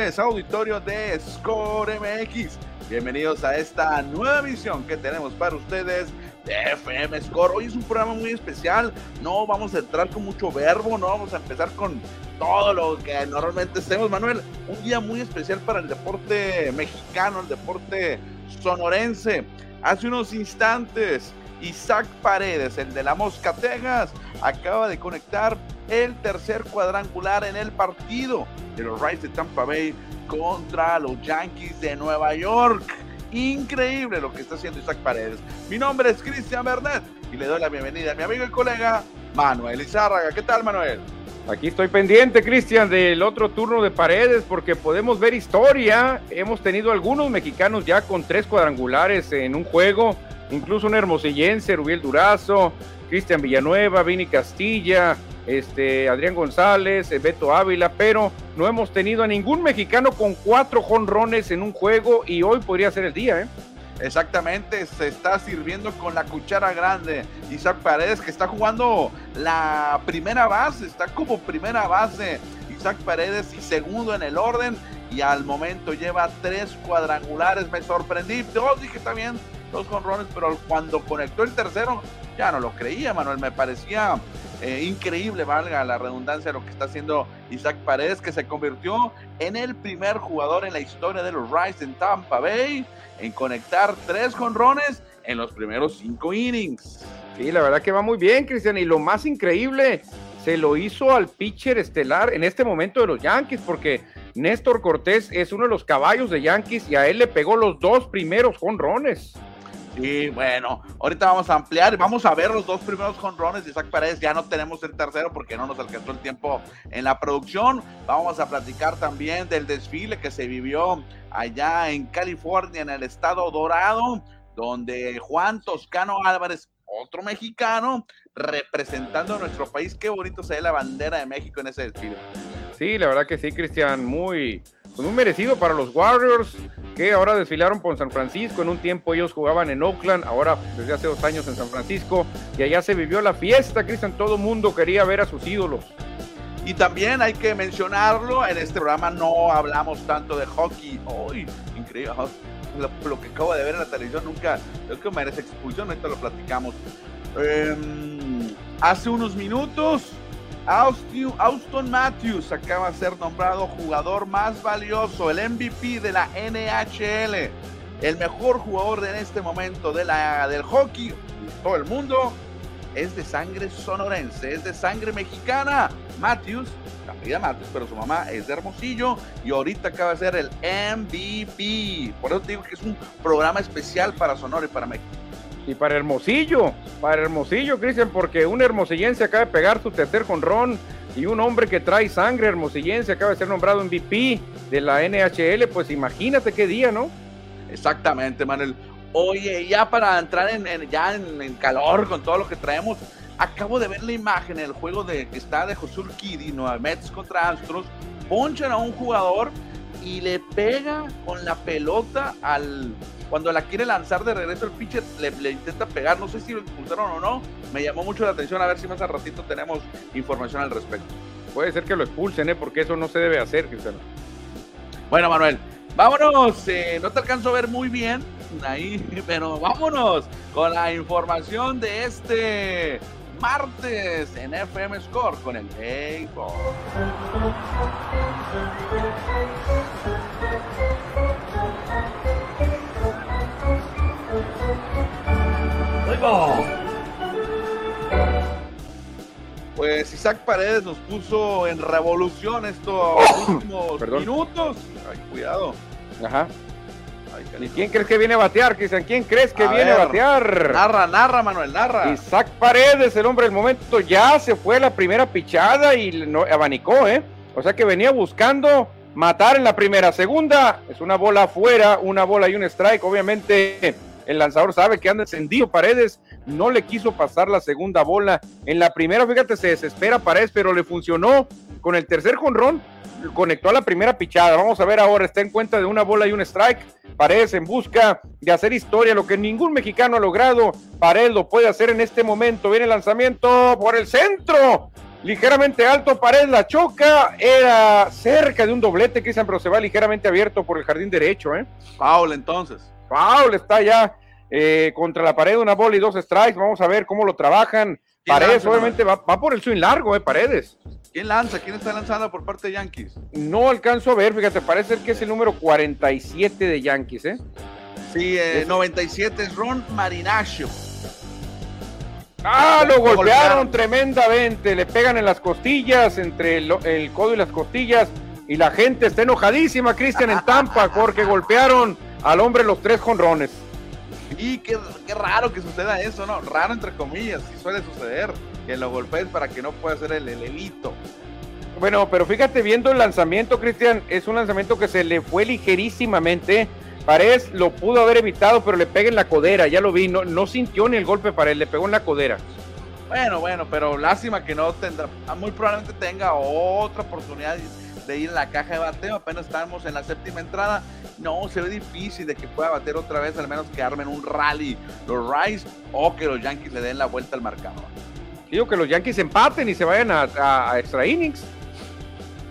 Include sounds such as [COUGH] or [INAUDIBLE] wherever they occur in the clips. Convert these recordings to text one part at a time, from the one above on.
buenas tardes, auditorio de Score MX. Bienvenidos a esta nueva emisión que tenemos para ustedes de FM Score. Hoy es un programa muy especial. No vamos a entrar con mucho verbo, no vamos a empezar con todo lo que normalmente hacemos, Manuel. Un día muy especial para el deporte mexicano, el deporte sonorense. Hace unos instantes, Isaac Paredes, el de la Mosca Texas, acaba de conectar el tercer cuadrangular en el partido de los Rays de Tampa Bay contra los Yankees de Nueva York. Increíble lo que está haciendo Isaac Paredes. Mi nombre es Cristian Bernet y le doy la bienvenida a mi amigo y colega Manuel Izárraga. ¿Qué tal, Manuel? Aquí estoy pendiente, Cristian, del otro turno de paredes porque podemos ver historia. Hemos tenido algunos mexicanos ya con tres cuadrangulares en un juego, incluso un hermosillense, Rubiel Durazo, Cristian Villanueva, Vini Castilla, este, Adrián González, eh, Beto Ávila, pero no hemos tenido a ningún mexicano con cuatro jonrones en un juego y hoy podría ser el día, ¿eh? Exactamente, se está sirviendo con la cuchara grande. Isaac Paredes que está jugando la primera base, está como primera base. Isaac Paredes y segundo en el orden y al momento lleva tres cuadrangulares. Me sorprendí, dos dije bien, dos jonrones, pero cuando conectó el tercero ya no lo creía, Manuel. Me parecía eh, increíble, valga la redundancia, lo que está haciendo Isaac Paredes, que se convirtió en el primer jugador en la historia de los Rice en Tampa Bay en conectar tres jonrones en los primeros cinco innings. Sí, la verdad que va muy bien, Cristian. Y lo más increíble, se lo hizo al pitcher estelar en este momento de los Yankees, porque Néstor Cortés es uno de los caballos de Yankees y a él le pegó los dos primeros jonrones. Y bueno, ahorita vamos a ampliar, vamos a ver los dos primeros jonrones de Isaac Paredes. Ya no tenemos el tercero porque no nos alcanzó el tiempo en la producción. Vamos a platicar también del desfile que se vivió allá en California, en el estado dorado, donde Juan Toscano Álvarez, otro mexicano, representando a nuestro país. Qué bonito se ve la bandera de México en ese desfile. Sí, la verdad que sí, Cristian, muy, pues muy merecido para los Warriors, que ahora desfilaron por San Francisco. En un tiempo ellos jugaban en Oakland, ahora desde hace dos años en San Francisco, y allá se vivió la fiesta, Cristian. Todo mundo quería ver a sus ídolos. Y también hay que mencionarlo, en este programa no hablamos tanto de hockey. ¡Uy! increíble. Lo, que acabo de ver en la televisión nunca, creo que merece expulsión, ahorita lo platicamos. Em, hace unos minutos Austin, Matthews acaba de ser nombrado jugador más valioso, el MVP de la NHL, el mejor jugador en este momento de la, del hockey, todo el mundo, es de sangre sonorense, es de sangre mexicana. Matthews, la Matthews, pero su mamá es de Hermosillo y ahorita acaba de ser el MVP. Por eso te digo que es un programa especial para Sonora y para México. Y para Hermosillo, para Hermosillo, Cristian, porque un hermosillense acaba de pegar su tercer jonrón y un hombre que trae sangre hermosillense acaba de ser nombrado MVP de la NHL, pues imagínate qué día, ¿no? Exactamente, Manuel. Oye, ya para entrar en, ya en, calor con todo lo que traemos, acabo de ver la imagen, el juego de que está de Josul Kiddy, Nueva Mets contra Astros, ponchan a un jugador y le pega con la pelota al cuando la quiere lanzar de regreso el pitcher le, intenta pegar, no sé si lo expulsaron o no, me llamó mucho la atención a ver si más al ratito tenemos información al respecto. Puede ser que lo expulsen, ¿eh? porque eso no se debe hacer, Cristiano. Bueno, Manuel, vámonos, eh, no te alcanzo a ver muy bien ahí, [LAUGHS] pero vámonos con la información de este martes en FM Score con el béisbol. Pues Isaac Paredes nos puso en revolución estos [COUGHS] últimos minutos. Ay, cuidado. Ajá. ¿Y quién crees que viene a batear, Cristian? ¿Quién crees que viene a batear? Narra, narra, Manuel, narra. Isaac Paredes, el hombre del momento, ya se fue la primera pichada y no, abanicó, ¿eh? O sea que venía buscando matar en la primera. Segunda, es una bola afuera, una bola y un strike. Obviamente el lanzador sabe que anda encendido Paredes, no le quiso pasar la segunda bola. En la primera, fíjate, se desespera Paredes, pero le funcionó con el tercer jonrón, conectó a la primera pichada. Vamos a ver ahora, está en cuenta de una bola y un strike. Paredes en busca de hacer historia, lo que ningún mexicano ha logrado. Paredes lo puede hacer en este momento. Viene el lanzamiento por el centro. ligeramente alto, Pared la choca, era cerca de un doblete, Cristian, pero se va ligeramente abierto por el jardín derecho, ¿eh? Paul, entonces. Paul está ya eh, contra la pared, una bola y dos strikes, vamos a ver cómo lo trabajan. Paredes obviamente va, por el swing largo, ¿eh? Paredes. ¿Quién lanza? ¿Quién está lanzando por parte de Yankees? No alcanzo a ver, fíjate, parece que es el número 47 de Yankees, ¿eh? Sí, 97 eh, es Ron Marinaccio. Ah, lo golpearon, tremendamente, le pegan en las costillas, entre el, codo y las costillas, y la gente está enojadísima, Cristian, en [LAUGHS] Tampa, porque golpearon al hombre los tres jonrones. Y qué, raro que suceda eso, ¿no? Raro entre comillas, sí suele suceder, que lo golpees para que no pueda hacer el, el Bueno, pero fíjate, viendo el lanzamiento, Cristian, es un lanzamiento que se le fue ligerísimamente Paredes lo pudo haber evitado, pero le pega en la codera, ya lo vi, no, no sintió ni el golpe para él, le pegó en la codera. Bueno, bueno, pero lástima que no tendrá, ah, muy probablemente tenga otra oportunidad de ir en la caja de bateo, apenas estamos en la séptima entrada, no, se ve difícil de que pueda bater otra vez, al menos que armen un rally los Rice o que los Yankees le den la vuelta al marcador. Digo que los Yankees empaten y se vayan a, a extra innings.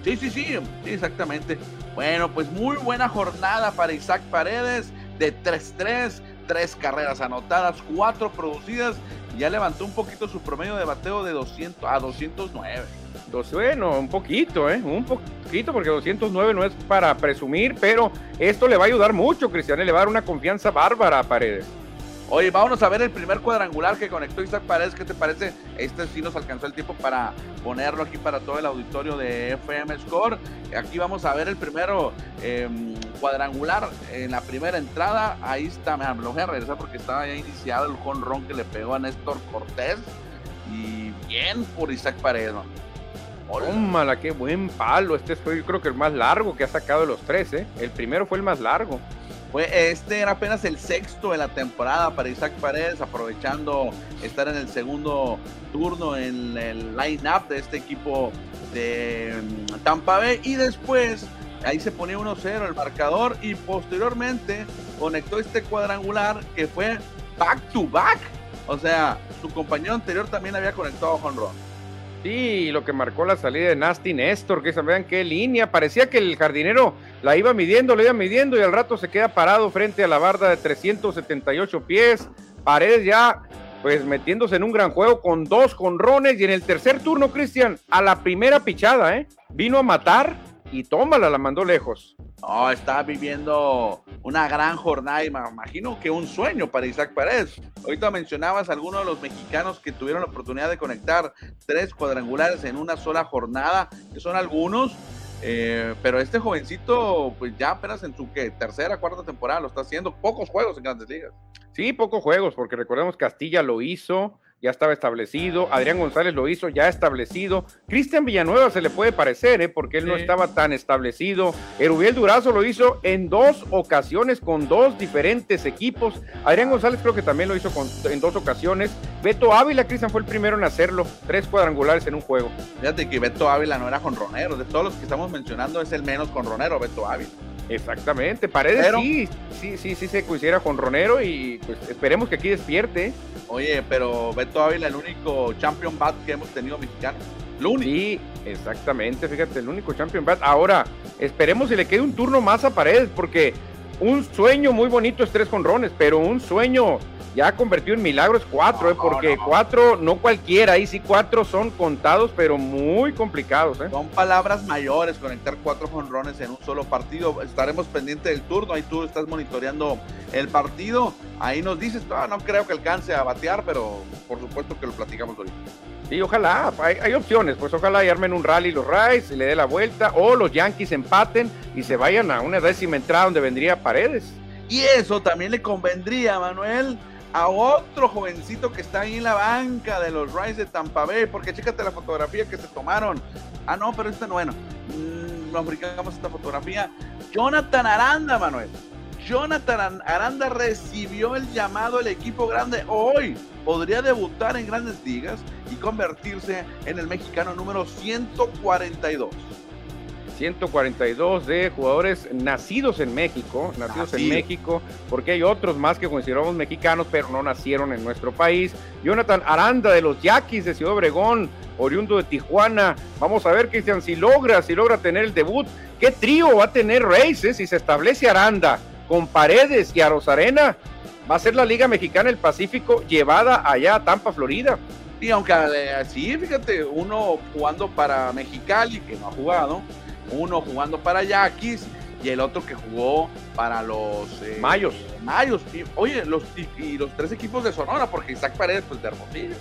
Sí, sí, sí, sí, exactamente. Bueno, pues muy buena jornada para Isaac Paredes de 3-3, tres carreras anotadas, cuatro producidas. Ya levantó un poquito su promedio de bateo de 200 a 209. Bueno, un poquito, ¿eh? Un poquito, porque 209 no es para presumir, pero esto le va a ayudar mucho, Cristian, le va a dar una confianza bárbara a Paredes. Oye, vámonos a ver el primer cuadrangular que conectó Isaac Paredes. ¿Qué te parece? Este sí nos alcanzó el tiempo para ponerlo aquí para todo el auditorio de FM Score. Aquí vamos a ver el primero em, cuadrangular en la primera entrada. Ahí está, me lo voy a regresar porque estaba ya iniciado el jonrón que le pegó a Néstor Cortés. Y bien por Isaac Paredes. Tómala, qué buen palo. Este fue yo creo que el más largo que ha sacado de los tres, ¿eh? El primero fue el más largo. Este era apenas el sexto de la temporada para Isaac Paredes, aprovechando estar en el segundo turno en el line-up de este equipo de mm, Tampa Bay. Y después, ahí se ponía 1-0 el marcador y posteriormente conectó este cuadrangular que fue back-to-back. O sea, su compañero anterior también había conectado con Ron. Sí, lo que marcó la salida de Nasty Néstor, que se vean qué línea. Parecía que el jardinero la iba midiendo, la iba midiendo y al rato se queda parado frente a la barda de 378 pies. Paredes ya, pues metiéndose en un gran juego con dos conrones y en el tercer turno, Cristian, a la primera pichada, ¿eh? Vino a matar y tómala, la mandó lejos. No, está viviendo una gran jornada y me imagino que un sueño para Isaac Paredes. Ahorita mencionabas algunos de los mexicanos que tuvieron la oportunidad de conectar tres cuadrangulares en una sola jornada, que son algunos, eh, pero este jovencito, pues ya apenas en su tercera, cuarta temporada lo está haciendo, pocos juegos en grandes ligas. Sí, pocos juegos, porque recordemos Castilla lo hizo, ya estaba establecido, Adrián González lo hizo ya establecido, Cristian Villanueva se le puede parecer, ¿eh? porque él no estaba tan establecido, Erubiel Durazo lo hizo en dos ocasiones con dos diferentes equipos, Adrián González creo que también lo hizo en dos ocasiones, Beto Ávila, Cristian fue el primero en hacerlo, tres cuadrangulares en un juego. Fíjate que Beto Ávila no era jonronero, de todos los que estamos mencionando es el menos conronero, Beto Ávila. Exactamente, Paredes sí, sí, sí, sí se pusiera con Ronero y pues esperemos que aquí despierte. Oye, pero Beto Ávila, el único champion bat que hemos tenido mexicano. Único. Sí, exactamente, fíjate, el único champion bat. Ahora, esperemos si le quede un turno más a Paredes, porque un sueño muy bonito es tres conrones, pero un sueño ya convertido en milagros cuatro, ¿eh? porque cuatro, no cualquiera, ahí sí cuatro son contados, pero muy complicados. ¿eh? Son palabras mayores conectar cuatro jonrones en un solo partido. Estaremos pendientes del turno, ahí tú estás monitoreando el partido. Ahí nos dices, ah, no creo que alcance a batear, pero por supuesto que lo platicamos hoy. Sí, ojalá, hay, opciones, pues ojalá y armen un rally los Rays y le dé la vuelta, o los Yankees empaten y se vayan a una décima entrada donde vendría Paredes. Y eso también le convendría, Manuel, a otro jovencito que está ahí en la banca de los Rays de Tampa Bay, porque chécate la fotografía que se tomaron. Ah, no, pero este no, bueno, mm, nos brincamos esta fotografía. Jonathan Aranda, Manuel. Jonathan Aranda recibió el llamado del equipo grande hoy. Podría debutar en grandes ligas y convertirse en el mexicano número 142. 142 de jugadores nacidos en México, nacidos en México, porque hay otros más que consideramos mexicanos, pero no nacieron en nuestro país. Jonathan Aranda de los Yaquis de Ciudad Obregón, oriundo de Tijuana. Vamos a ver, Cristian, si logra, si logra tener el debut. ¿Qué trío va a tener Reyes si se establece Aranda con Paredes y Arozarena? Va a ser la Liga Mexicana del Pacífico llevada allá a Tampa, Florida. Y aunque así, eh, fíjate, uno jugando para Mexicali, que no ha jugado, uno jugando para Yaquis y el otro que jugó para los eh, Mayos. Mayos. oye, los, y, los tres equipos de Sonora, porque Isaac Paredes, pues de Hermosillo.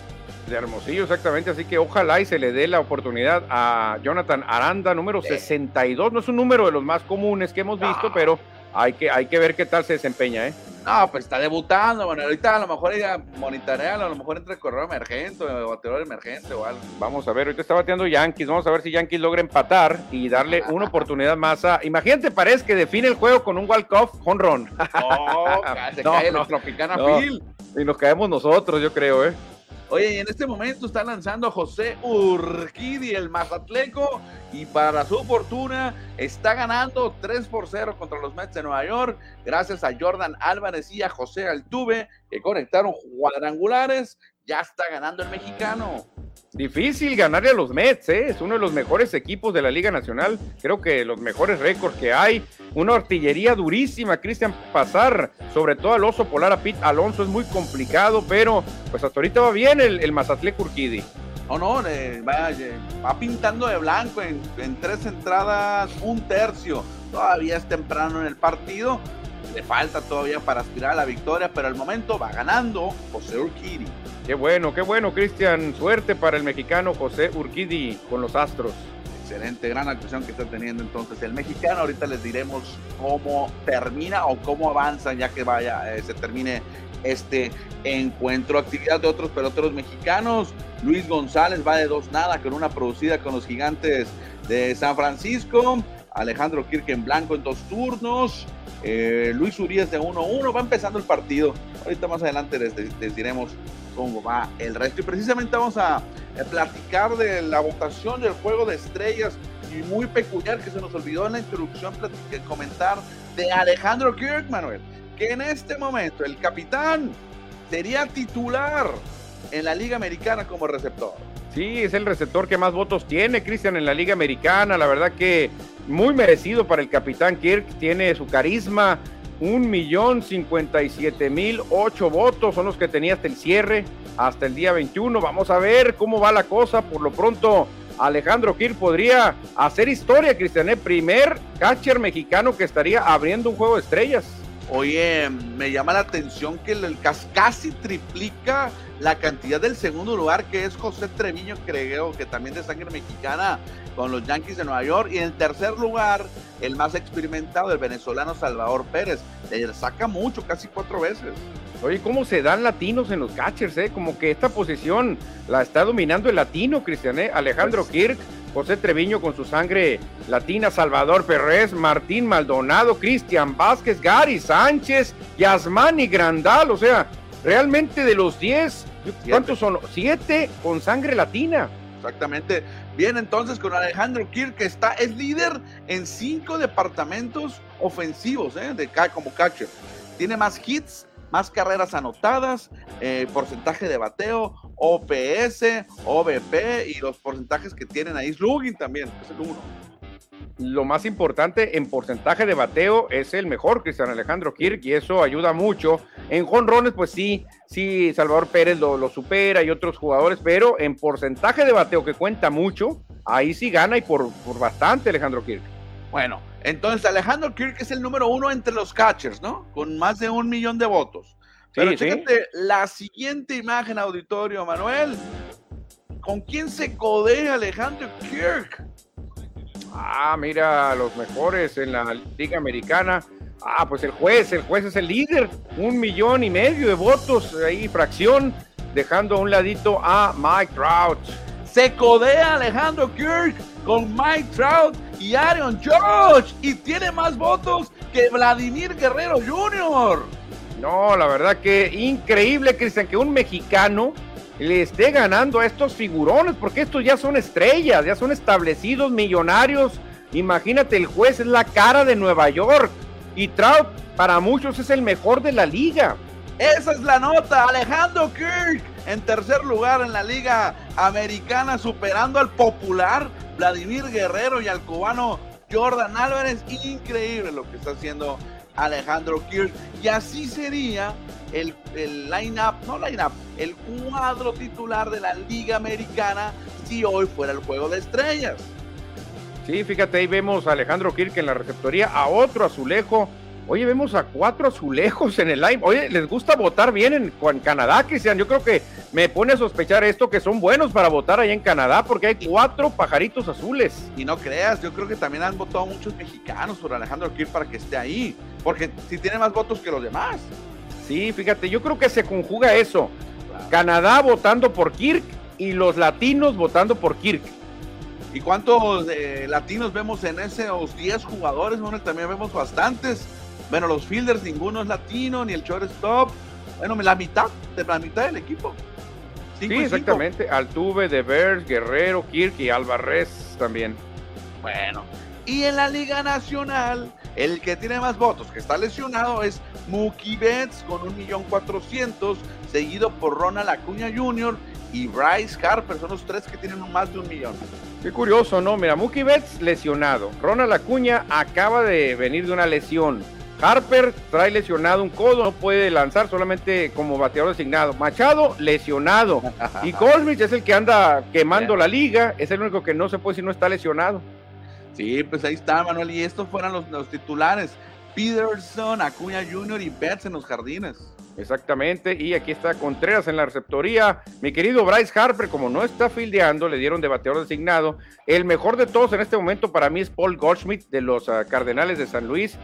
De Hermosillo, exactamente. Así que ojalá y se le dé la oportunidad a Jonathan Aranda, número 62. No es un número de los más comunes que hemos visto, pero hay que, hay que ver qué tal se desempeña, ¿eh? No, pues está debutando, bueno, ahorita a lo mejor ella monitorea, a lo mejor entre correo emergente o bateador emergente o algo. Vamos a ver, ahorita está bateando Yankees, vamos a ver si Yankees logra empatar y darle una oportunidad más a. Imagínate, parece que define el juego con un walk-off run. [LAUGHS] No, [LAUGHS] se cae no, Tropicana Phil. Y nos caemos nosotros, yo creo, ¿eh? Oye, en este momento está lanzando José Urquidi, el Mazatleco, y para su fortuna está ganando 3 por 0 contra los Mets de Nueva York, gracias a Jordan Álvarez y a José Altuve, que conectaron cuadrangulares. Ya está ganando el mexicano. Difícil ganarle a los Mets, ¿eh? es uno de los mejores equipos de la Liga Nacional. Creo que los mejores récords que hay. Una artillería durísima, Cristian Pasar, sobre todo al oso polar a Pete Alonso, es muy complicado, pero pues hasta ahorita va bien el, el Mazatlán Curquidi. No, no, va, va, pintando de blanco en, en tres entradas, un tercio. Todavía es temprano en el partido, le falta todavía para aspirar a la victoria, pero al momento va ganando José Urquidi. Qué bueno, qué bueno, Cristian. Suerte para el mexicano José Urquidi con los Astros. Excelente, gran actuación que está teniendo entonces el mexicano. Ahorita les diremos cómo termina o cómo avanza ya que vaya, eh, se termine este encuentro. Actividad de otros peloteros mexicanos. Luis González va de dos nada con una producida con los gigantes de San Francisco. Alejandro Kirk en blanco en dos turnos. Eh, Luis Urias de 1-1. Va empezando el partido. Ahorita más adelante les diremos cómo va el resto. Y precisamente vamos a, platicar de la votación del juego de estrellas y muy peculiar que se nos olvidó en la introducción comentar de Alejandro Kirk, Manuel, que en este momento el capitán sería titular en la Liga Americana como receptor. Sí, es el receptor que más votos tiene, Cristian, en la Liga Americana. La verdad que muy merecido para el capitán Kirk. Tiene su carisma, un millón cincuenta y siete mil ocho votos son los que tenía hasta el cierre, hasta el día 21. Vamos a ver cómo va la cosa. Por lo pronto, Alejandro Kir podría hacer historia, Cristian, ¿eh? primer catcher mexicano que estaría abriendo un juego de estrellas. Oye, me llama la atención que el, casi triplica la cantidad del segundo lugar, que es José Treviño, creo que también de sangre mexicana, con los Yankees de Nueva York. Y en tercer lugar, el más experimentado, el venezolano Salvador Pérez. Le saca mucho, casi cuatro veces. Oye, ¿cómo se dan latinos en los catchers? Eh? Como que esta posición la está dominando el latino, Cristian. ¿eh? Alejandro pues Kirk, José Treviño con su sangre latina, Salvador Pérez, Martín Maldonado, Cristian Vázquez, Gary Sánchez, Yasmani Grandal. O sea, realmente de los 10, ¿cuántos son? Siete con sangre latina. Exactamente. Bien, entonces con Alejandro Kirk, que está, es líder en cinco departamentos ofensivos, ¿eh? de, como catcher. Tiene más hits, más carreras anotadas, eh, porcentaje de bateo, OPS, OBP y los porcentajes que tienen ahí. Slugging también, es el uno lo más importante en porcentaje de bateo es el mejor, Cristian Alejandro Kirk, y eso ayuda mucho. En jonrones, pues sí, sí, Salvador Pérez lo, supera y otros jugadores, pero en porcentaje de bateo que cuenta mucho, ahí sí gana y por, por bastante Alejandro Kirk. Bueno, entonces Alejandro Kirk es el número uno entre los catchers, ¿no? Con más de un millón de votos. Pero fíjate la siguiente imagen, auditorio, Manuel. ¿Con quién se codea Alejandro Kirk? Ah, mira, los mejores en la Liga Americana. Ah, pues el juez, el juez es el líder. Un millón y medio de votos ahí, fracción, dejando a un ladito a Mike Trout. Se codea Alejandro Kirk con Mike Trout y Aaron George y tiene más votos que Vladimir Guerrero Jr. No, la verdad que increíble, Cristian, que un mexicano le esté ganando a estos figurones, porque estos ya son estrellas, ya son establecidos, millonarios, Imagínate, el juez es la cara de Nueva York y Trout para muchos es el mejor de la liga. Esa es la nota, Alejandro Kirk en tercer lugar en la liga americana, superando al popular Vladimir Guerrero y al cubano Jordan Álvarez. Increíble lo que está haciendo Alejandro Kirk. Y así sería el, el line-up, no line-up, el cuadro titular de la liga americana si hoy fuera el juego de estrellas. Sí, fíjate, ahí vemos a Alejandro Kirk en la receptoría, a otro azulejo Oye, vemos a cuatro azulejos en el live. Oye, les gusta votar bien en, Canadá, Cristian. Yo creo que me pone a sospechar esto que son buenos para votar ahí en Canadá porque hay cuatro pajaritos azules. Y no creas, yo creo que también han votado muchos mexicanos por Alejandro Kirk para que esté ahí. Porque si tiene más votos que los demás. Sí, fíjate, yo creo que se conjuga eso. Canadá votando por Kirk y los latinos votando por Kirk. ¿Y cuántos eh, latinos vemos en esos 10 jugadores? Bueno, también vemos bastantes. Bueno, los fielders, ninguno es latino, ni el shortstop. Bueno, la mitad, de la mitad del equipo. sí, exactamente. Altuve, Devers, Guerrero, Kirk y Alvarez también. Bueno, y en la Liga Nacional, el que tiene más votos, que está lesionado, es Mookie Betts con un millón cuatrocientos, seguido por Ronald Acuña Jr. y Bryce Harper. Son los tres que tienen más de un millón. Qué curioso, ¿no? Mira, Mookie Betts lesionado. Ronald Acuña acaba de venir de una lesión. Harper trae lesionado un codo, no puede lanzar solamente como bateador designado. Machado, lesionado. [LAUGHS] Y Goldrich es el que anda quemando la liga, es el único que no se puede si no está lesionado. Sí, pues ahí está, Manuel. Y estos fueron los, los titulares. Peterson, Acuña Jr. y Betts en los jardines. Exactamente, y aquí está Contreras en la receptoría. Mi querido Bryce Harper, como no está fildeando, le dieron de bateador designado. El mejor de todos en este momento para mí es Paul Goldschmidt de los ah, Cardenales de San Luis.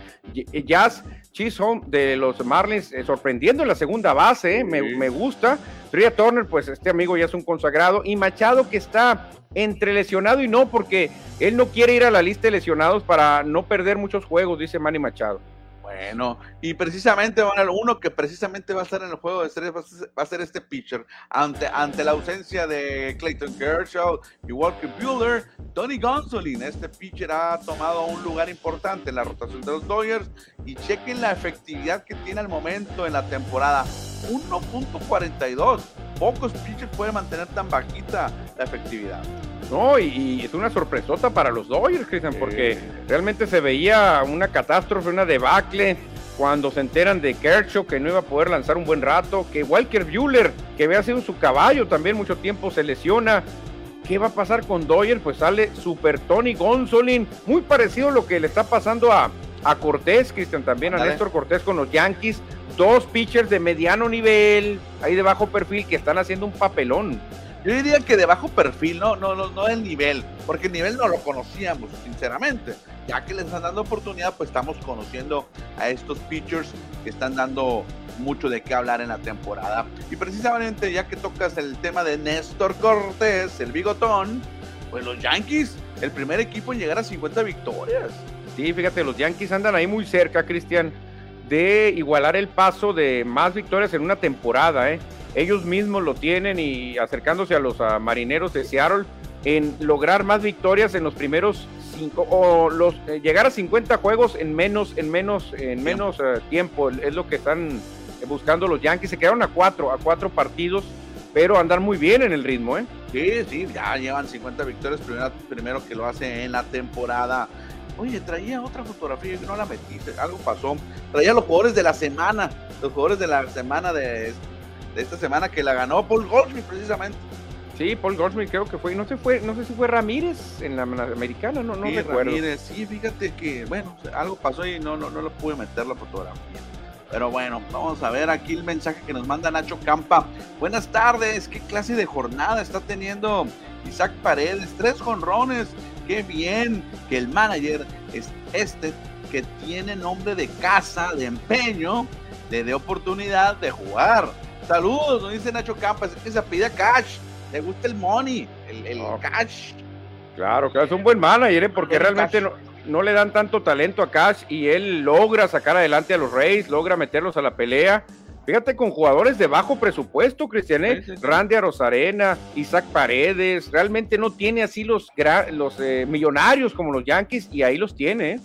Jazz Chisholm de los Marlins, eh, sorprendiendo en la segunda base, eh, me, gusta. Tria Turner, pues este amigo ya es un consagrado. Y Machado que está entre lesionado y no, porque él no quiere ir a la lista de lesionados para no perder muchos juegos, dice Manny Machado. Bueno, y precisamente uno que precisamente va a estar en el juego de estrellas va a ser este pitcher. Ante, ante la ausencia de Clayton Kershaw y Walker Bueller, Tony Gonsolin, este pitcher ha tomado un lugar importante en la rotación de los Dodgers. Y chequen la efectividad que tiene al momento en la temporada. 1.42. Pocos pitchers pueden mantener tan bajita la efectividad. No, y, es una sorpresota para los Dodgers, Cristian, porque realmente se veía una catástrofe, una debacle cuando se enteran de Kershaw que no iba a poder lanzar un buen rato, que Walker Bueller, que había sido su caballo también mucho tiempo, se lesiona. ¿Qué va a pasar con Dodgers? Pues sale Super Tony Gonsolin, muy parecido a lo que le está pasando a, a Cortés, Cristian, también a Néstor Cortés con los Yankees. Dos pitchers de mediano nivel, ahí de bajo perfil, que están haciendo un papelón. Yo diría que de bajo perfil, no, no, no, no el nivel, porque el nivel no lo conocíamos, sinceramente. Ya que les están dando oportunidad, pues estamos conociendo a estos pitchers que están dando mucho de qué hablar en la temporada. Y precisamente ya que tocas el tema de Néstor Cortés, el bigotón, pues los Yankees, el primer equipo en llegar a 50 victorias. Sí, fíjate, los Yankees andan ahí muy cerca, Cristian, de igualar el paso de más victorias en una temporada, ¿eh? Ellos mismos lo tienen y acercándose a los marineros de Seattle en lograr más victorias en los primeros cinco o los eh, llegar a 50 juegos en menos en menos en menos eh, tiempo es lo que están buscando los Yankees. Se quedaron a cuatro a cuatro partidos pero andar muy bien en el ritmo eh sí sí ya llevan 50 victorias primero, primero que lo hace en la temporada. Oye, traía otra fotografía y no la metiste, algo pasó. Traía los jugadores de la semana, los jugadores de la semana de de esta semana que la ganó Paul Goldschmidt precisamente. Sí, Paul Goldschmidt creo que fue, no sé fue, no sé si fue Ramírez en la, americana, no, no sí, Ramírez, sí, fíjate que, bueno, algo pasó y no, no, no lo pude meter la fotografía. Pero bueno, vamos a ver aquí el mensaje que nos manda Nacho Campa. Buenas tardes, ¿qué clase de jornada está teniendo Isaac Paredes? Tres jonrones, qué bien que el manager es este que tiene nombre de casa, de empeño, le dé oportunidad de jugar. Saludos, nos dice Nacho Campas, es que se pide cash, le gusta el money, el, cash. Claro, claro, es un buen manager, ¿eh? porque realmente no, no, le dan tanto talento a Cash y él logra sacar adelante a los Reyes, logra meterlos a la pelea. Fíjate con jugadores de bajo presupuesto, Cristian, ¿eh? Randy Arozarena, Isaac Paredes, realmente no tiene así los, los eh, millonarios como los Yankees y ahí los tiene.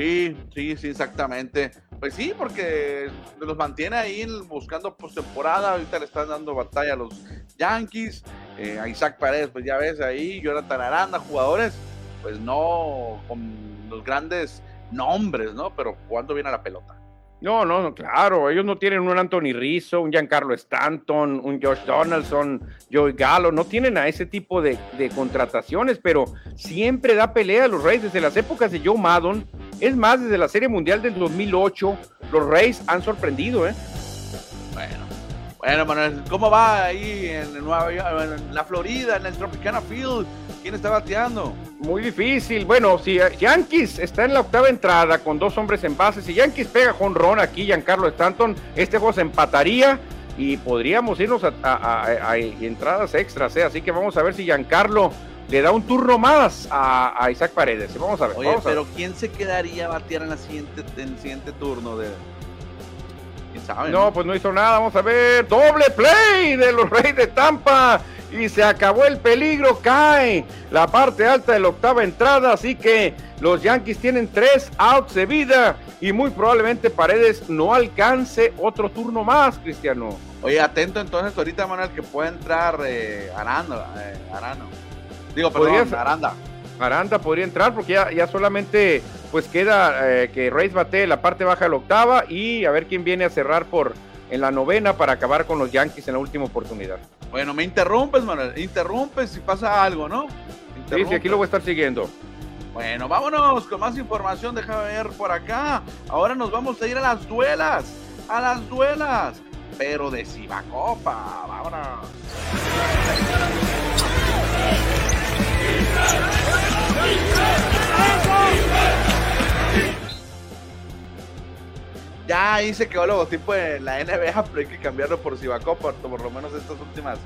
Sí, sí, sí, exactamente. Pues sí, porque los mantiene ahí buscando postemporada. Ahorita le están dando batalla a los Yankees. Eh, a Isaac Paredes, pues ya ves ahí, Jonathan Aranda, jugadores, pues no con los grandes nombres, ¿no? Pero jugando bien a la pelota. No, no, claro, ellos no tienen un Anthony Rizzo, un Giancarlo Stanton, un Josh Donaldson, Joey Gallo, no tienen a ese tipo de, de, contrataciones, pero siempre da pelea a los Reyes desde las épocas de Joe Maddon. Es más, desde la Serie Mundial del 2008, los Reyes han sorprendido, ¿eh? Bueno, bueno, Manuel, ¿cómo va ahí en, Nueva en la Florida, en el Tropicana Field? ¿Quién está bateando? Muy difícil. Bueno, si Yankees está en la octava entrada con dos hombres en base, si Yankees pega con Ron aquí, Giancarlo Stanton, este juego se empataría y podríamos irnos a, entradas extras, ¿eh? así que vamos a ver si Giancarlo le da un turno más a, Isaac Paredes. Vamos a ver. Oye, pero ¿quién se quedaría a batear en, la siguiente, en el siguiente turno de, no, pues no hizo nada. Vamos a ver. Doble play de los Reyes de Tampa. Y se acabó el peligro. Cae la parte alta de la octava entrada. Así que los Yankees tienen tres outs de vida. Y muy probablemente Paredes no alcance otro turno más, Cristiano. Oye, atento entonces ahorita, Manuel, que puede entrar eh, Arano, eh, Arano. Digo, perdón, Aranda. Aranda podría entrar porque ya, ya solamente pues queda eh, que Reyes bate la parte baja de la octava y a ver quién viene a cerrar por en la novena para acabar con los Yankees en la última oportunidad. Bueno, me interrumpes, Manuel, interrumpes si pasa algo, ¿no? Sí, sí, aquí lo voy a estar siguiendo. Bueno, vámonos con más información, déjame ver por acá. Ahora nos vamos a ir a las duelas, a las duelas, pero de Cibacopa, vámonos. Ya ahí se quedó el logotipo de la NBA, pero hay que cambiarlo por Cibacopa, por lo menos estas últimas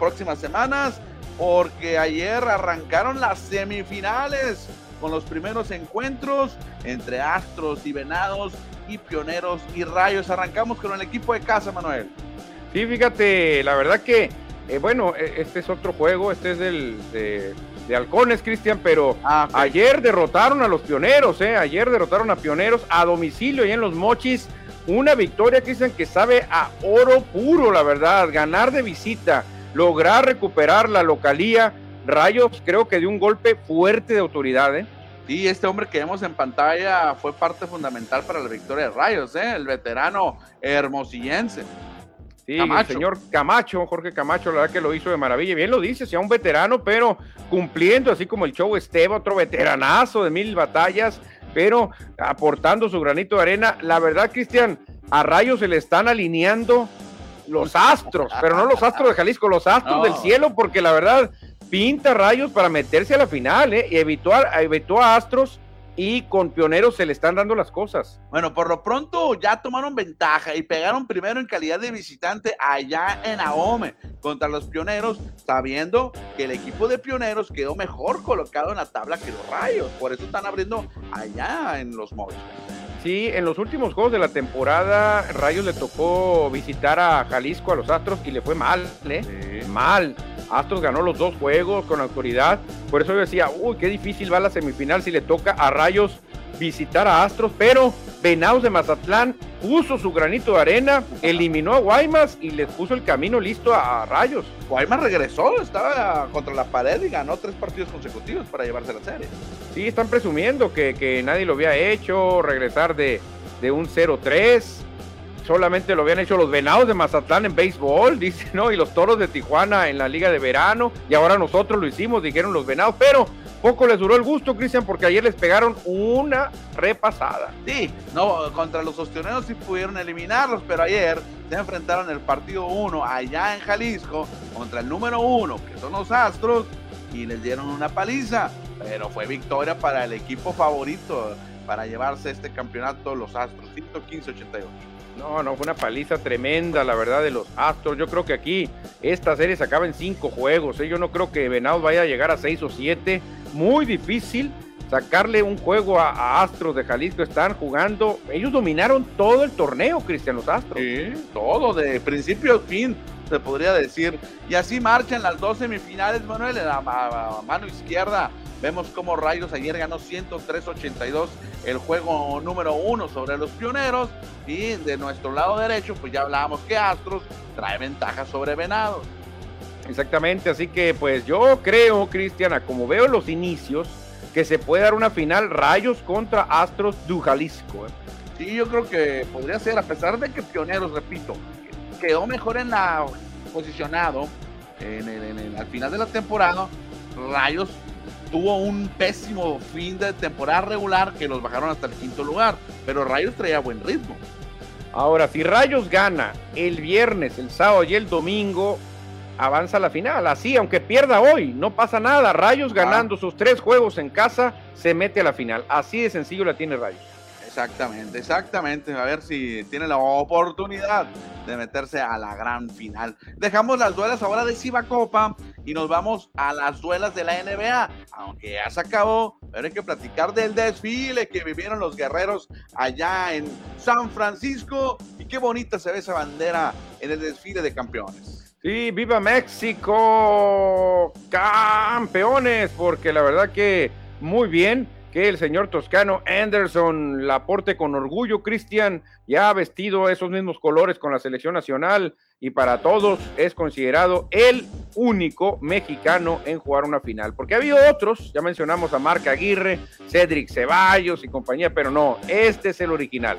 próximas semanas, porque ayer arrancaron las semifinales con los primeros encuentros entre Astros y Venados y Pioneros y Rayos. Arrancamos con el equipo de casa, Manuel. Sí, fíjate, la verdad que, eh, bueno, e, este es otro juego, este es del, de, de halcones, Cristian, pero ah, ayer derrotaron a los pioneros, ¿eh? Ayer derrotaron a pioneros a domicilio y en los mochis. Una victoria, Cristian, que sabe a oro puro, la verdad. Ganar de visita, lograr recuperar la localía. Rayos, creo que de un golpe fuerte de autoridad, ¿eh? Sí, este hombre que vemos en pantalla fue parte fundamental para la victoria de Rayos, ¿eh? el veterano hermosillense. Sí, el señor Camacho, Jorge Camacho, la verdad que lo hizo de maravilla. Bien lo dice, sea un veterano, pero cumpliendo, así como el show Esteba, otro veteranazo de mil batallas, pero aportando su granito de arena. La verdad, Cristian, a Rayos se le están alineando los astros, pero no los astros de Jalisco, los astros del cielo, porque la verdad pinta Rayos para meterse a la final, ¿eh? y evitó evitó a Astros y con Pioneros se le están dando las cosas. Bueno, por lo pronto ya tomaron ventaja y pegaron primero en calidad de visitante allá en Ahome contra los Pioneros, sabiendo que el equipo de Pioneros quedó mejor colocado en la tabla que los Rayos. Por eso están abriendo allá en los móviles. Sí, en los últimos juegos de la temporada, Rayos le tocó visitar a Jalisco, a los Astros, y le fue mal, ¿eh? Mal. Astros ganó los dos juegos con autoridad. Por eso yo decía, uy, qué difícil va la semifinal si le toca a Rayos visitar a Astros, pero Venados de Mazatlán puso su granito de arena, eliminó a Guaymas y les puso el camino listo a, Rayos. Guaymas regresó, estaba contra la pared y ganó tres partidos consecutivos para llevarse la serie. Sí, están presumiendo que, nadie lo había hecho, regresar de, de un 0-3 solamente lo habían hecho los venados de Mazatlán en béisbol, [LAUGHS] dice, ¿no? Y los toros de Tijuana en la liga de verano, y ahora nosotros lo hicimos, dijeron los venados, pero poco les duró el gusto, Cristian, porque ayer les pegaron una repasada. Sí, no, contra los ostioneros sí pudieron eliminarlos, pero ayer se enfrentaron el partido 1 allá en Jalisco contra el número 1, que son los Astros, y les dieron una paliza, pero fue victoria para el equipo favorito para llevarse este campeonato, los Astros, 115-88. No, no, fue una paliza tremenda, la verdad, de los Astros. Yo creo que aquí esta serie se acaba en cinco juegos. ¿eh? Yo no creo que Venados vaya a llegar a seis o siete. Muy difícil, sacarle un juego a, Astros de Jalisco. Están jugando, ellos dominaron todo el torneo, Cristian, los Astros. Sí, todo, de principio a fin, se podría decir. Y así marchan las dos semifinales, Manuel, en la mano izquierda. Vemos cómo Rayos ayer ganó 103-82 el juego número uno sobre los pioneros. Y de nuestro lado derecho, pues ya hablábamos que Astros trae ventaja sobre Venados. Exactamente, así que pues yo creo, Cristiana, como veo los inicios, que se puede dar una final Rayos contra Astros du Jalisco. ¿eh? Sí, yo creo que podría ser, a pesar de que Pioneros, repito, quedó mejor en la posicionado en al final de la temporada, Rayos tuvo un pésimo fin de temporada regular que los bajaron hasta el quinto lugar, pero Rayos traía buen ritmo. Ahora, si Rayos gana el viernes, el sábado y el domingo, avanza a la final. Así, aunque pierda hoy, no pasa nada. Rayos ganando sus tres juegos en casa, se mete a la final. Así de sencillo la tiene Rayos. Exactamente, exactamente. A ver si tiene la oportunidad de meterse a la gran final. Dejamos las duelas ahora de Ciba Copa y nos vamos a las duelas de la NBA. Aunque ya se acabó, pero hay que platicar del desfile que vivieron los guerreros allá en San Francisco. Y qué bonita se ve esa bandera en el desfile de campeones. Sí, viva México, campeones, porque la verdad que muy bien que el señor Toscano Anderson la porte con orgullo, Cristian, ya ha vestido esos mismos colores con la selección nacional y para todos es considerado el único mexicano en jugar una final, porque ha habido otros, ya mencionamos a Marc Aguirre, Cedric Ceballos y compañía, pero no, este es el original.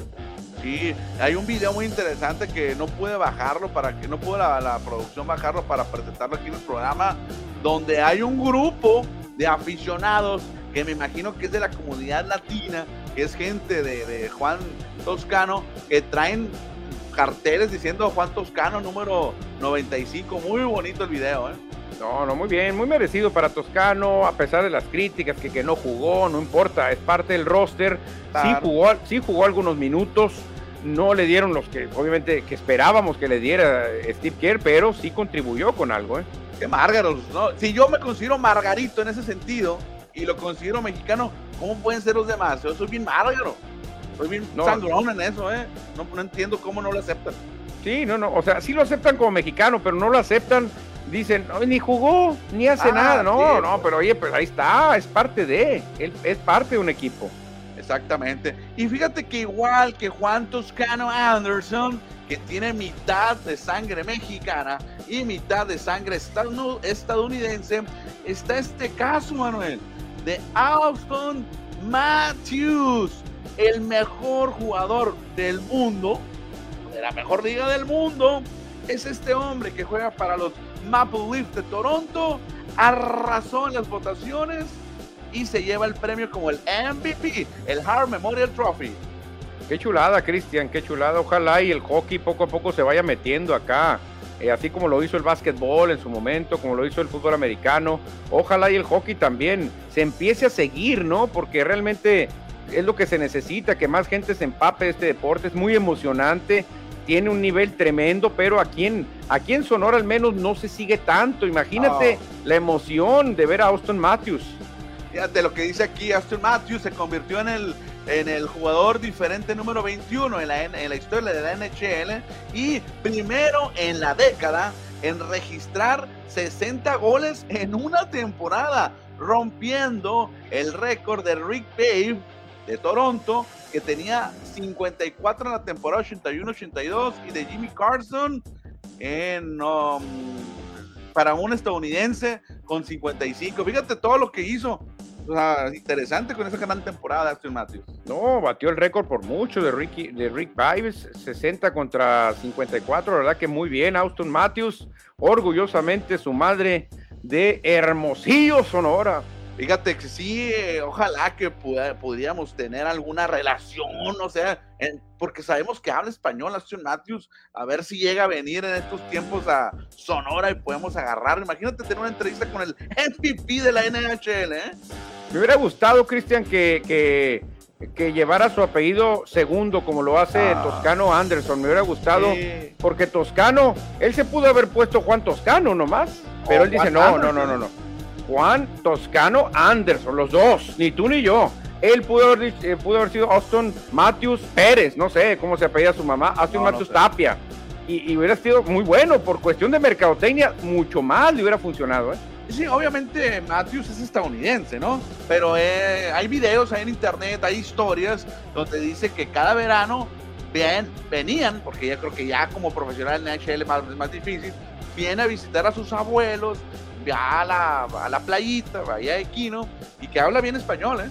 Sí, hay un video muy interesante que no pude bajarlo para que no pudo la, producción bajarlo para presentarlo aquí en el programa, donde hay un grupo de aficionados que me imagino que es de la comunidad latina, que es gente de, Juan Toscano, que traen carteles diciendo Juan Toscano número 95. Muy bonito el video, ¿eh? No, no, muy bien, muy merecido para Toscano, a pesar de las críticas, que, que no jugó, no importa, es parte del roster. Sí, jugó, sí jugó algunos minutos, no le dieron los que obviamente que esperábamos que le diera Steve Kerr, pero sí contribuyó con algo. ¿eh? Qué márgaros, ¿no? Si yo me considero margarito en ese sentido y lo considero mexicano, ¿cómo pueden ser los demás? Yo soy bien márgaro. Soy bien sangrón en eso, ¿eh? No, no entiendo cómo no lo aceptan. Sí, no, no, o sea, sí lo aceptan como mexicano, pero no lo aceptan dicen, ni jugó, ni hace ah, nada. No, no, pero oye, pues ahí está, es parte de, él es parte de un equipo. Exactamente. Y fíjate que igual que Juan Toscano Anderson, que tiene mitad de sangre mexicana y mitad de sangre estadounidense, está este caso, Manuel, de Austin Matthews, el mejor jugador del mundo, de la mejor liga del mundo, es este hombre que juega para los Maple Leaf de Toronto, arrasó en las votaciones y se lleva el premio como el MVP, el Hart Memorial Trophy. Qué chulada, Cristian, qué chulada. Ojalá y el hockey poco a poco se vaya metiendo acá, eh, así como lo hizo el básquetbol en su momento, como lo hizo el fútbol americano. Ojalá y el hockey también se empiece a seguir, ¿no? Porque realmente es lo que se necesita, que más gente se empape de este deporte. Es muy emocionante tiene un nivel tremendo, pero aquí en, aquí en Sonora al menos no se sigue tanto. Imagínate la emoción de ver a Austin Matthews. Fíjate lo que dice aquí, Austin Matthews se convirtió en el, en el jugador diferente número 21 en la, historia de la NHL y primero en la década en registrar 60 goles en una temporada, rompiendo el récord de Rick Pave de Toronto, que tenía 54 en la temporada 81-82, y de Jimmy Carson en, um, para un estadounidense con 55. Fíjate todo lo que hizo. Interesante con esa gran temporada de Austin Matthews. No, batió el récord por mucho de, Ricky, de Rick Vives, 60 contra 54, la verdad que muy bien. Austin Matthews, orgullosamente su madre de Hermosillo, Sonora. Fíjate que sí, ojalá que pudiéramos tener alguna relación, o sea, porque sabemos que habla español Austin Matthews, a ver si llega a venir en estos tiempos a Sonora y podemos agarrar. Imagínate tener una entrevista con el MVP de la NHL, ¿eh? Me hubiera gustado, Cristian, que, que, llevara su apellido segundo, como lo hace ah. Toscano Anderson. Me hubiera gustado, porque Toscano, él se pudo haber puesto Juan Toscano nomás, pero él dice, no, no, no, no, no Juan Toscano Anderson, los dos, ni tú ni yo. Él pudo haber, eh, pudo haber sido Austin Matthews Pérez, no sé cómo se apellida su mamá, Austin Matthews Tapia. Y, hubiera sido muy bueno, por cuestión de mercadotecnia, mucho más le hubiera funcionado. ¿eh? Sí, obviamente Matthews es estadounidense, ¿no? Pero eh, hay videos ahí en internet, hay historias donde dice que cada verano bien, venían, porque yo creo que ya como profesional en NHL es más, más difícil, viene a visitar a sus abuelos, va a la, a la playita, vaya de Quino, y que habla bien español, ¿eh?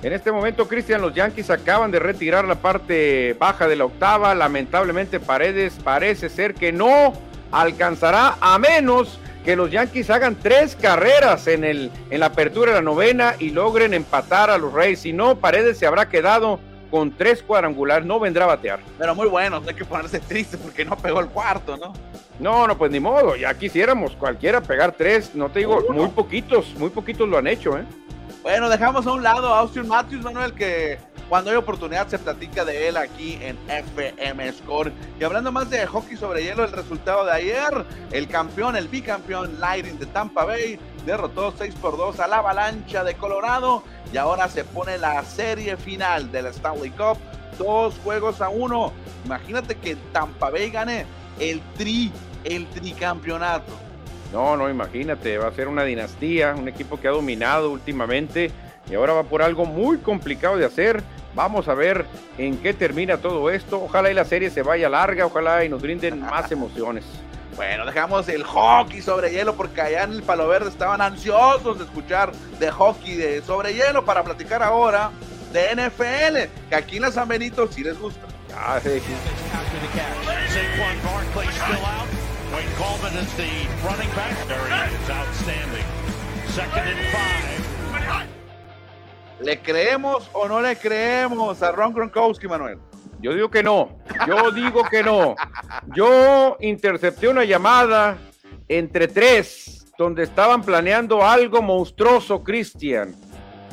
En este momento, Cristian, los Yankees acaban de retirar la parte baja de la octava. Lamentablemente, Paredes parece ser que no alcanzará a menos que los Yankees hagan tres carreras en, el, en la apertura de la novena y logren empatar a los Reyes. Si no, Paredes se habrá quedado con tres cuadrangulares, no vendrá a batear. Pero muy bueno, hay que ponerse triste porque no pegó el cuarto, ¿no? No, no, pues ni modo, ya quisiéramos cualquiera pegar tres, no te digo, muy poquitos, muy poquitos lo han hecho, ¿eh? Bueno, dejamos a un lado a Austin Matthews, Manuel, que cuando hay oportunidad se platica de él aquí en FM Score. Y hablando más de hockey sobre hielo, el resultado de ayer, el campeón, el bicampeón Lightning de Tampa Bay derrotó 6 por 2 a la avalancha de Colorado y ahora se pone la serie final del Stanley Cup, dos juegos a uno. Imagínate que Tampa Bay gane el tri, el tricampeonato. No, no, imagínate, va a ser una dinastía, un equipo que ha dominado últimamente y ahora va por algo muy complicado de hacer. Vamos a ver en qué termina todo esto. Ojalá y la serie se vaya larga, ojalá y nos brinden [LAUGHS] más emociones. Bueno, dejamos el hockey sobre hielo porque allá en el Palo Verde estaban ansiosos de escuchar de hockey de sobre hielo para platicar ahora de NFL, que aquí en la San Benito sí les gusta. Ah, sí. ¿Le creemos o no le creemos a Ron Gronkowski, Manuel? Yo digo que no. Yo digo que no. Yo intercepté una llamada entre tres donde estaban planeando algo monstruoso, Cristian.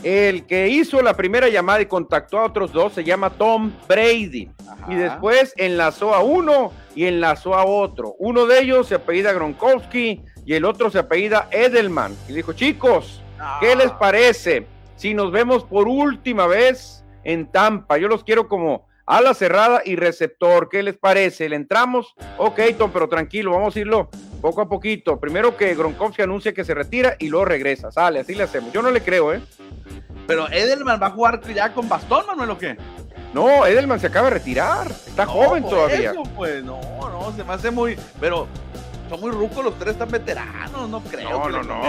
El que hizo la primera llamada y contactó a otros dos se llama Tom Brady. Y después enlazó a uno y enlazó a otro. Uno de ellos se apellida Gronkowski y el otro se apellida Edelman. Y dijo, chicos, ¿qué les parece si nos vemos por última vez en Tampa? Yo los quiero como ala cerrada y receptor. ¿Qué les parece? ¿Le entramos? Ok, Tom, pero tranquilo, vamos a irlo poco a poquito. Primero que Gronkowski anuncia que se retira y luego regresa. Sale, así le hacemos. Yo no le creo, ¿eh? Pero Edelman va a jugar ya con bastón, Manuel, ¿o qué? No, Edelman se acaba de retirar. Está joven todavía. Eso, pues, no, no, se me hace muy. Pero son muy rucos los tres, están veteranos, no creo. No, no, no.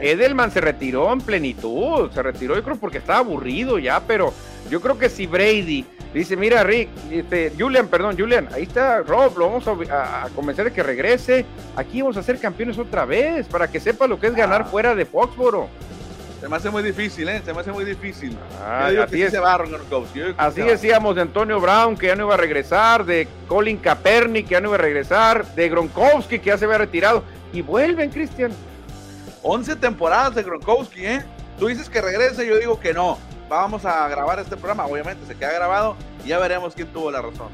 Edelman se retiró en plenitud. Se retiró, yo creo, porque estaba aburrido ya, pero yo creo que si Brady Dice, mira Rick, este, Julian, perdón, Julian, ahí está Rob, lo vamos a, convencer de que regrese. Aquí vamos a ser campeones otra vez, para que sepa lo que es ganar ah. fuera de Foxboro. Se me hace muy difícil, ¿eh? Se me hace muy difícil. Ah, así, así decíamos de Antonio Brown, que ya no iba a regresar, de Colin Kaepernick, que ya no iba a regresar, de Gronkowski, que ya se había retirado. Y vuelven, Cristian. 11 temporadas de Gronkowski, ¿eh? Tú dices que regrese, yo digo que no vamos a grabar este programa, obviamente se queda grabado y ya veremos quién tuvo la razón.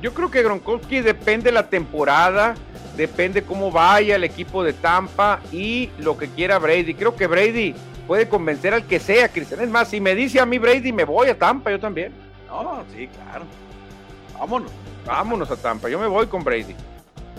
Yo creo que Gronkowski depende la temporada, depende cómo vaya el equipo de Tampa y lo que quiera Brady. Creo que Brady puede convencer al que sea, Cristian. Es más, si me dice a mí Brady, me voy a Tampa, yo también. No, sí, claro. Vámonos. Vámonos a Tampa, yo me voy con Brady.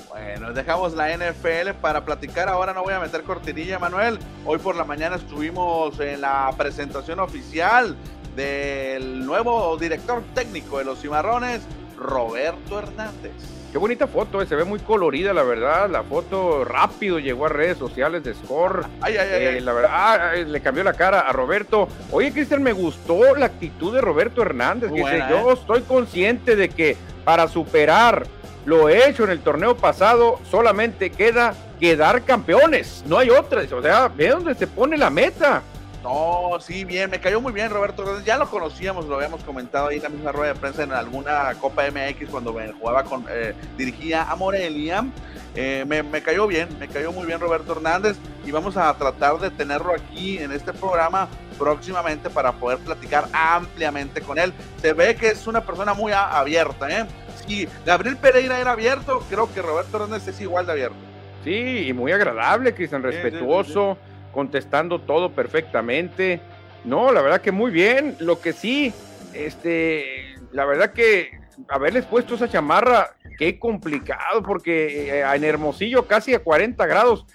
Bueno, dejamos la NFL para platicar. Ahora no voy a meter cortinilla, Manuel. Hoy por la mañana estuvimos en la presentación oficial del nuevo director técnico de los Cimarrones, Roberto Hernández. Qué bonita foto, eh, se ve muy colorida, la verdad. La foto rápido llegó a redes sociales de Score. Ay, ay, ay, eh, la verdad, ah, le cambió la cara a Roberto. Oye, Cristian, me gustó la actitud de Roberto Hernández. dice, yo ¿eh? estoy consciente de que para superar lo he hecho en el torneo pasado, solamente queda quedar campeones, no hay otra, o sea, ve dónde se pone la meta. No, sí, bien, me cayó muy bien Roberto. Ya lo conocíamos, lo habíamos comentado ahí en la misma rueda de prensa en alguna Copa MX cuando jugaba con, eh, dirigía a Morelia. Eh, me, me, cayó bien, me cayó muy bien Roberto Hernández y vamos a tratar de tenerlo aquí en este programa próximamente para poder platicar ampliamente con él. Se ve que es una persona muy abierta, ¿eh? si Gabriel Pereira era abierto, creo que Roberto Hernández es igual de abierto. Sí, y muy agradable, Cristian, respetuoso. Contestando todo perfectamente. No, la verdad que muy bien. Lo que sí, este, la verdad que haberles puesto esa chamarra, qué complicado, porque eh, en Hermosillo casi a 40 grados.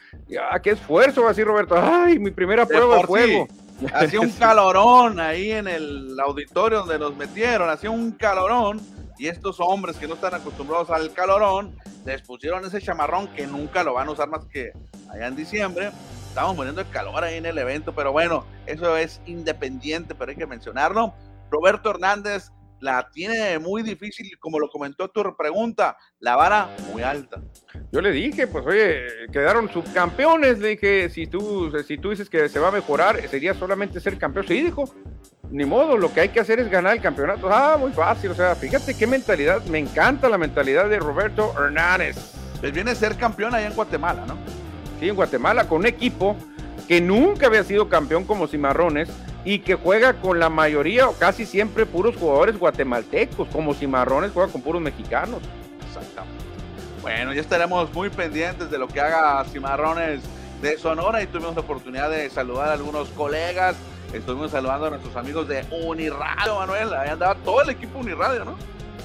Qué esfuerzo, así Roberto. Ay, mi primera prueba de, fuego. Hacía un [LAUGHS] calorón ahí en el auditorio donde nos metieron, hacía un calorón. Y estos hombres que no están acostumbrados al calorón, les pusieron ese chamarrón que nunca lo van a usar más que allá en diciembre. Estamos poniendo el calor ahí en el evento, pero bueno, eso es independiente, pero hay que mencionarlo. Roberto Hernández la tiene muy difícil, como lo comentó tu pregunta, la vara muy alta. Yo le dije, pues oye, quedaron subcampeones, le dije, si tú, si tú dices que se va a mejorar, sería solamente ser campeón. Sí, dijo, ni modo, lo que hay que hacer es ganar el campeonato. Ah, muy fácil, o sea, fíjate qué mentalidad, me encanta la mentalidad de Roberto Hernández. Pues viene a ser campeón allá en Guatemala, ¿no? Sí, en Guatemala, con un equipo que nunca había sido campeón como Cimarrones y que juega con la mayoría o casi siempre puros jugadores guatemaltecos, como Cimarrones juega con puros mexicanos. Exactamente. Bueno, ya estaremos muy pendientes de lo que haga Cimarrones de Sonora y tuvimos la oportunidad de saludar a algunos colegas. Estuvimos saludando a nuestros amigos de Uniradio, Manuel. Ahí andaba todo el equipo Uniradio, ¿no?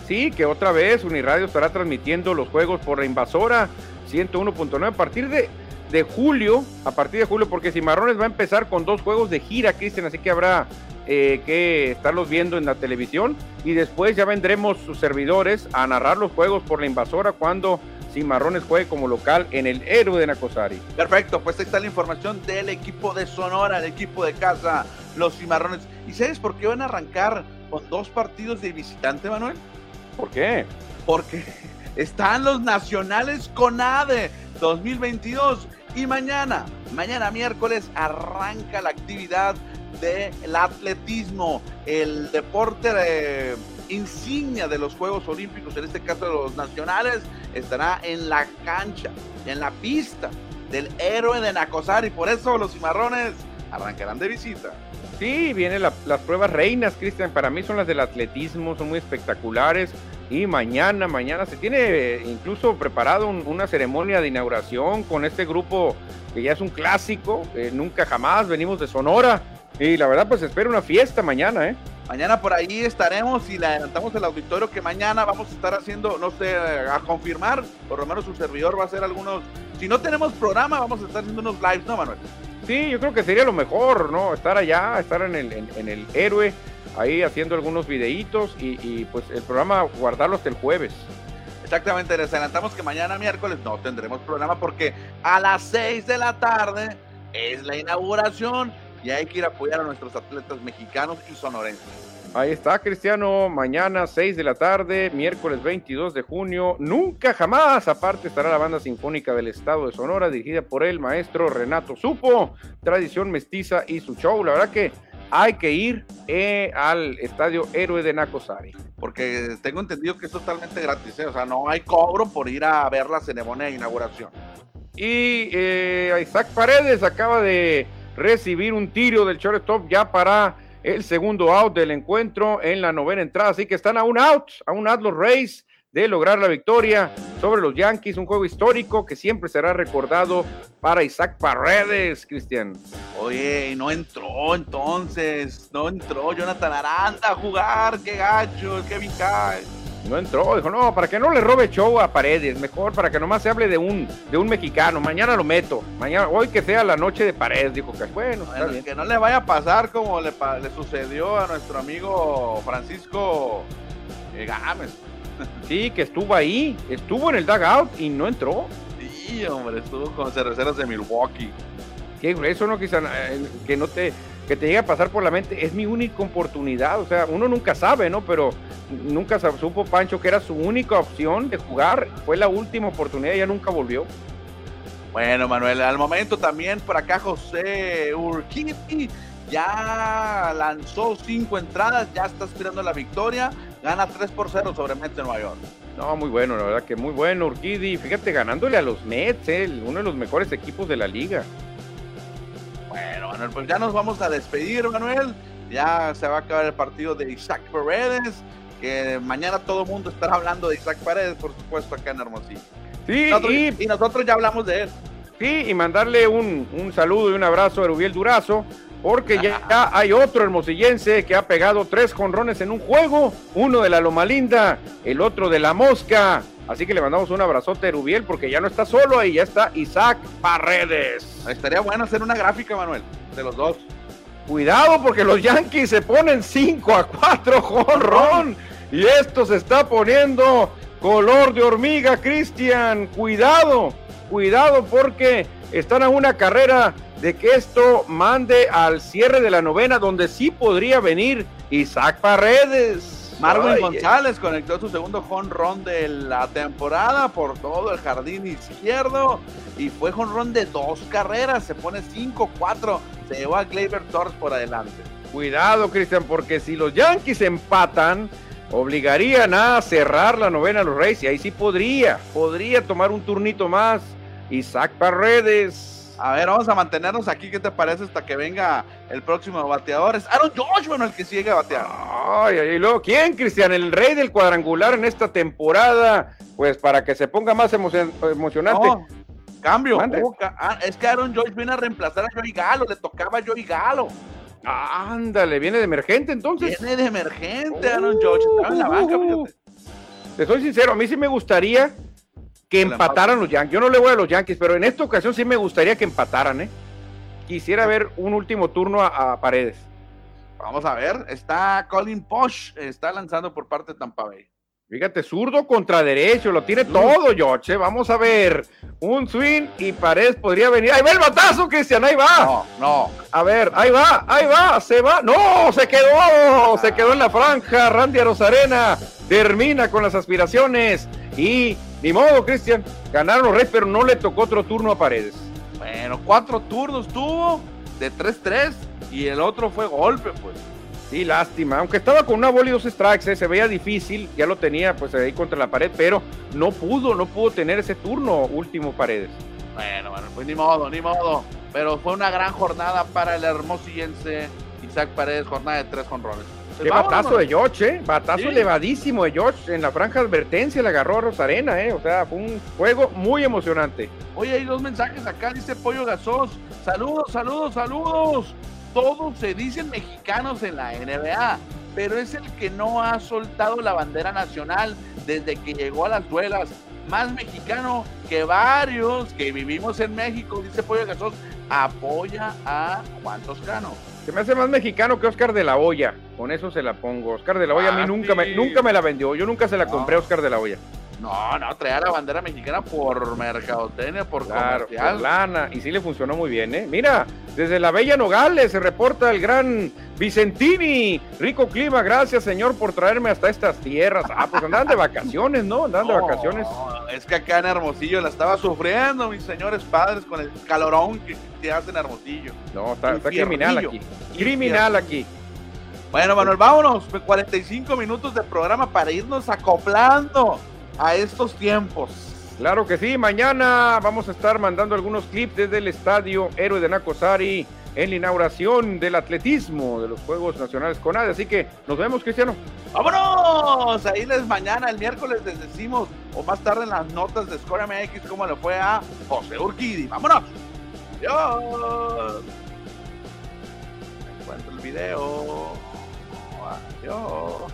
Sí, que otra vez Uniradio estará transmitiendo los juegos por la invasora 101.9 a partir de de julio, a partir de julio, porque Cimarrones va a empezar con dos juegos de gira, Cristian, así que habrá eh, que estarlos viendo en la televisión y después ya vendremos sus servidores a narrar los juegos por la invasora cuando Cimarrones juegue como local en el héroe de Nacosari. Perfecto, pues ahí está la información del equipo de Sonora, el equipo de casa, los Cimarrones. ¿Y sabes por qué van a arrancar con dos partidos de visitante, Manuel? ¿Por qué? Porque [LAUGHS] están los nacionales con ADE 2022 y mañana, mañana miércoles, arranca la actividad del atletismo, el deporte de insignia de los Juegos Olímpicos, en este caso de los nacionales, estará en la cancha, en la pista del héroe de Nacosar y por eso los cimarrones arrancarán de visita. Sí, vienen las pruebas reinas, Cristian. Para mí son las del atletismo, son muy espectaculares. Y mañana, mañana se tiene eh, incluso preparado una ceremonia de inauguración con este grupo que ya es un clásico, eh, nunca jamás, venimos de Sonora. Y la verdad, pues espero una fiesta mañana, ¿eh? Mañana por ahí estaremos y le adelantamos el auditorio que mañana vamos a estar haciendo, no sé, a confirmar, por lo menos su servidor va a hacer algunos, si no tenemos programa, vamos a estar haciendo unos lives, ¿no, Manuel? Sí, yo creo que sería lo mejor, ¿no? Estar allá, estar en el, en, el héroe, ahí haciendo algunos videitos y, pues el programa guardarlo hasta el jueves. Exactamente, les adelantamos que mañana miércoles no tendremos programa porque a las 6 de la tarde es la inauguración y hay que ir a apoyar a nuestros atletas mexicanos y sonorenses. Ahí está, Cristiano. Mañana, 6 de la tarde, miércoles 22 de junio. Nunca jamás. Aparte, estará la banda sinfónica del estado de Sonora, dirigida por el maestro Renato Supo. Tradición mestiza y su show. La verdad que hay que ir eh, al estadio Héroe de Nacosari. Porque tengo entendido que es totalmente gratis. ¿eh? O sea, no hay cobro por ir a ver la ceremonia de inauguración. Y eh, Isaac Paredes acaba de recibir un tiro del shortstop ya para el segundo out del encuentro en la novena entrada. Así que están a un out, a un out los Rays de lograr la victoria sobre los Yankees, un juego histórico que siempre será recordado para Isaac Paredes, Cristian. Oye, no entró entonces, no entró Jonathan Aranda a jugar, qué gacho, qué Kyle. No entró, dijo, no, para que no le robe show a Paredes, mejor para que nomás se hable de un, de un mexicano, mañana lo meto, mañana, hoy que sea la noche de Paredes, dijo que bueno, que no le vaya a pasar como le, le sucedió a nuestro amigo Francisco eh, Gámez. Sí, que estuvo ahí, estuvo en el dugout y no entró. Sí, hombre, estuvo con cerveceros de Milwaukee. Que eso no quizá, eh, que no te, que te llegue a pasar por la mente, es mi única oportunidad, o sea, uno nunca sabe, ¿no? Pero nunca supo Pancho que era su única opción de jugar, fue la última oportunidad y ya nunca volvió. Bueno, Manuel, al momento también por acá José Urquidi ya lanzó cinco entradas, ya está aspirando la victoria, gana 3 por 0 sobre Mets de Nueva York. No, muy bueno, la verdad que muy bueno Urquidi, fíjate, ganándole a los Mets, eh, uno de los mejores equipos de la liga. Bueno, Manuel, pues ya nos vamos a despedir, Manuel. Ya se va a acabar el partido de Isaac Paredes que mañana todo el mundo estará hablando de Isaac Paredes, por supuesto, acá en Hermosillo. Sí, y, nosotros ya hablamos de él. Sí, y mandarle un, un saludo y un abrazo a Rubiel Durazo, porque ya, hay otro hermosillense que ha pegado tres jonrones en un juego, uno de la Loma Linda, el otro de la Mosca. Así que le mandamos un abrazote a Rubiel porque ya no está solo ahí, ya está Isaac Paredes. Estaría bueno hacer una gráfica, Manuel, de los dos. Cuidado porque los Yankees se ponen 5 a 4 jonrón y esto se está poniendo color de hormiga, Cristian. Cuidado, cuidado porque están a una carrera de que esto mande al cierre de la novena donde sí podría venir Isaac Paredes. Marvin Ay, González conectó su segundo jonrón de la temporada por todo el jardín izquierdo y fue jonrón de dos carreras. Se pone 5-4. Se llevó a Gleyber Torres por adelante. Cuidado, Cristian, porque si los Yankees empatan, obligarían a cerrar la novena a los Reyes y ahí sí podría, podría tomar un turnito más. Isaac Paredes. A ver, vamos a mantenernos aquí. ¿Qué te parece hasta que venga el próximo bateador? Es Aaron Josh, bueno, el que sigue a batear. Ay, ay, y luego, ¿quién, Cristian? El rey del cuadrangular en esta temporada. Pues para que se ponga más emocion- emocionante. No, cambio. Oh, ah, es que Aaron Josh viene a reemplazar a Joey Galo. Le tocaba a Joey Galo. Ándale, viene de emergente entonces. Viene de emergente Aaron Josh. Estaba en la banca, fíjate. Te soy sincero, a mí sí me gustaría que empataran los Yankees. Yo no le voy a los Yankees, pero en esta ocasión sí me gustaría que empataran, ¿eh? Quisiera ver un último turno a, a Paredes. Vamos a ver. Está Colin Posh. Está lanzando por parte de Tampa Bay. Fíjate, zurdo contra derecho, lo tiene todo, George. ¿eh? Vamos a ver. Un swing y Paredes podría venir. ¡Ahí va el batazo, Cristian! ¡Ahí va! No, no. A ver, ahí va, ahí va, se va. ¡No! ¡Se quedó! Se quedó en la franja. Randy Rosarena termina con las aspiraciones. Y ni modo, Cristian. Ganaron los Reyes, pero no le tocó otro turno a Paredes. Bueno, cuatro turnos tuvo de 3-3 y el otro fue golpe, pues. Sí, lástima. Aunque estaba con una bola y dos strikes, ¿eh? se veía difícil. Ya lo tenía pues ahí contra la pared, pero no pudo, no pudo tener ese turno último Paredes. Bueno, bueno, pues ni modo, ni modo. Pero fue una gran jornada para el hermosillense Isaac Paredes, jornada de tres jonrones. Pues Qué vámonos, batazo de George, ¿eh? Batazo Sí. elevadísimo de George. En la franja advertencia le agarró a Rosarena, ¿eh? O sea, fue un juego muy emocionante. Oye, hay dos mensajes acá, dice Pollo Gasos. Saludos, saludos, saludos. Todos se dicen mexicanos en la NBA, pero es el que no ha soltado la bandera nacional desde que llegó a las duelas. Más mexicano que varios que vivimos en México, dice Pollo Gasos. Apoya a Juan Toscano. Se me hace más mexicano que Oscar de la Hoya. Con eso se la pongo. Oscar de la Hoya a mí Ah, nunca me, nunca me la vendió. Yo nunca se la compré a Oscar de la Hoya. No, no, traía la bandera mexicana por mercadotecnia, por Claro, comercial. por lana. Y sí le funcionó muy bien, ¿eh? Mira, desde la Bella Nogales se reporta el gran Vicentini. Rico clima, gracias, señor, por traerme hasta estas tierras. Ah, pues andan de vacaciones, ¿no? Andan de No, vacaciones. Es que acá en Hermosillo la estaba sufriendo, mis señores padres, con el calorón que, que hace en Hermosillo. No, está, criminal aquí. Criminal aquí. Bueno, Manuel, vámonos. 45 minutos de programa para irnos acoplando a estos tiempos. Claro que sí, mañana vamos a estar mandando algunos clips desde el estadio Héroe de Nacosari en la inauguración del atletismo de los Juegos Nacionales CONADE. Así que nos vemos, Cristiano. ¡Vámonos! Ahí les mañana, el miércoles, les decimos, o más tarde en las notas de Score MX, cómo le fue a José Urquidi. ¡Vámonos! ¡Adiós! Encuentro el video. Adiós.